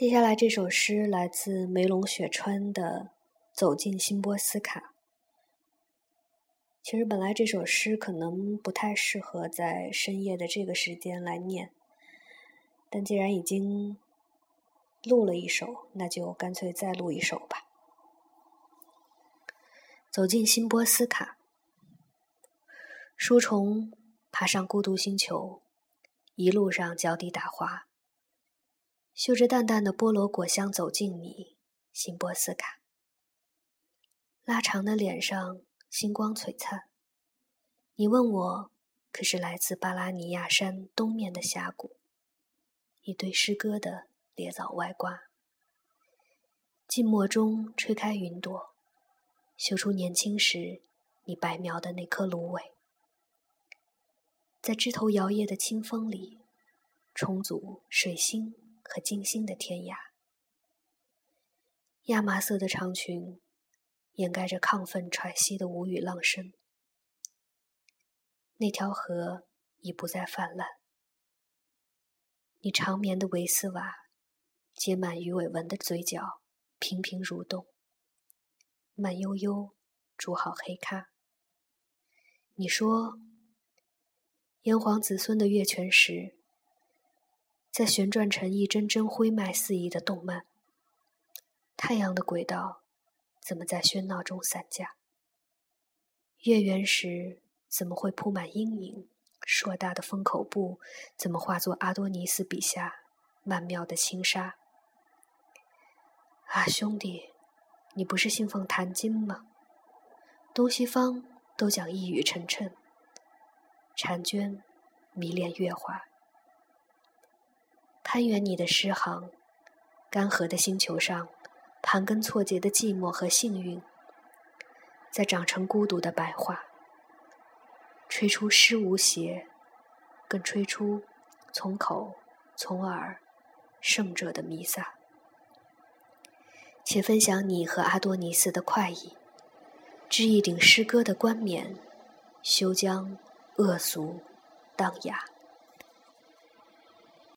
接下来这首诗来自梅龙雪川的《走进新波斯卡》。其实本来这首诗可能不太适合在深夜的这个时间来念，但既然已经录了一首，那就干脆再录一首吧。走进新波斯卡，书虫爬上孤独星球，一路上脚底打滑，嗅着淡淡的菠萝果香走近你，辛波斯卡。拉长的脸上。星光璀璨。你问我，可是来自巴拉尼亚山东面的峡谷，一堆诗歌的猎枣外挂。静默中吹开云朵，嗅出年轻时你白描的那颗芦苇。在枝头摇曳的清风里，重组水星和金星的天涯。亚麻色的长裙。掩盖着亢奋喘息的无语浪声，那条河已不再泛滥。你长眠的维斯瓦，结满鱼尾纹的嘴角频频蠕动，慢悠悠煮好黑咖。你说，炎黄子孙的月全食，在旋转成一帧帧灰霾四溢的动漫，太阳的轨道。怎么在喧闹中散架？月圆时怎么会铺满阴影？硕大的封口布怎么化作阿多尼斯笔下曼妙的轻纱？啊，兄弟，你不是信奉谭经吗？东西方都讲一语成谶。婵娟迷恋月华，攀援你的诗行，干涸的星球上。盘根错节的寂寞和幸运，在长成孤独的白桦，吹出诗无邪，更吹出从口从耳圣者的弥撒。且分享你和阿多尼斯的快意，织一顶诗歌的冠冕，休将恶俗当雅。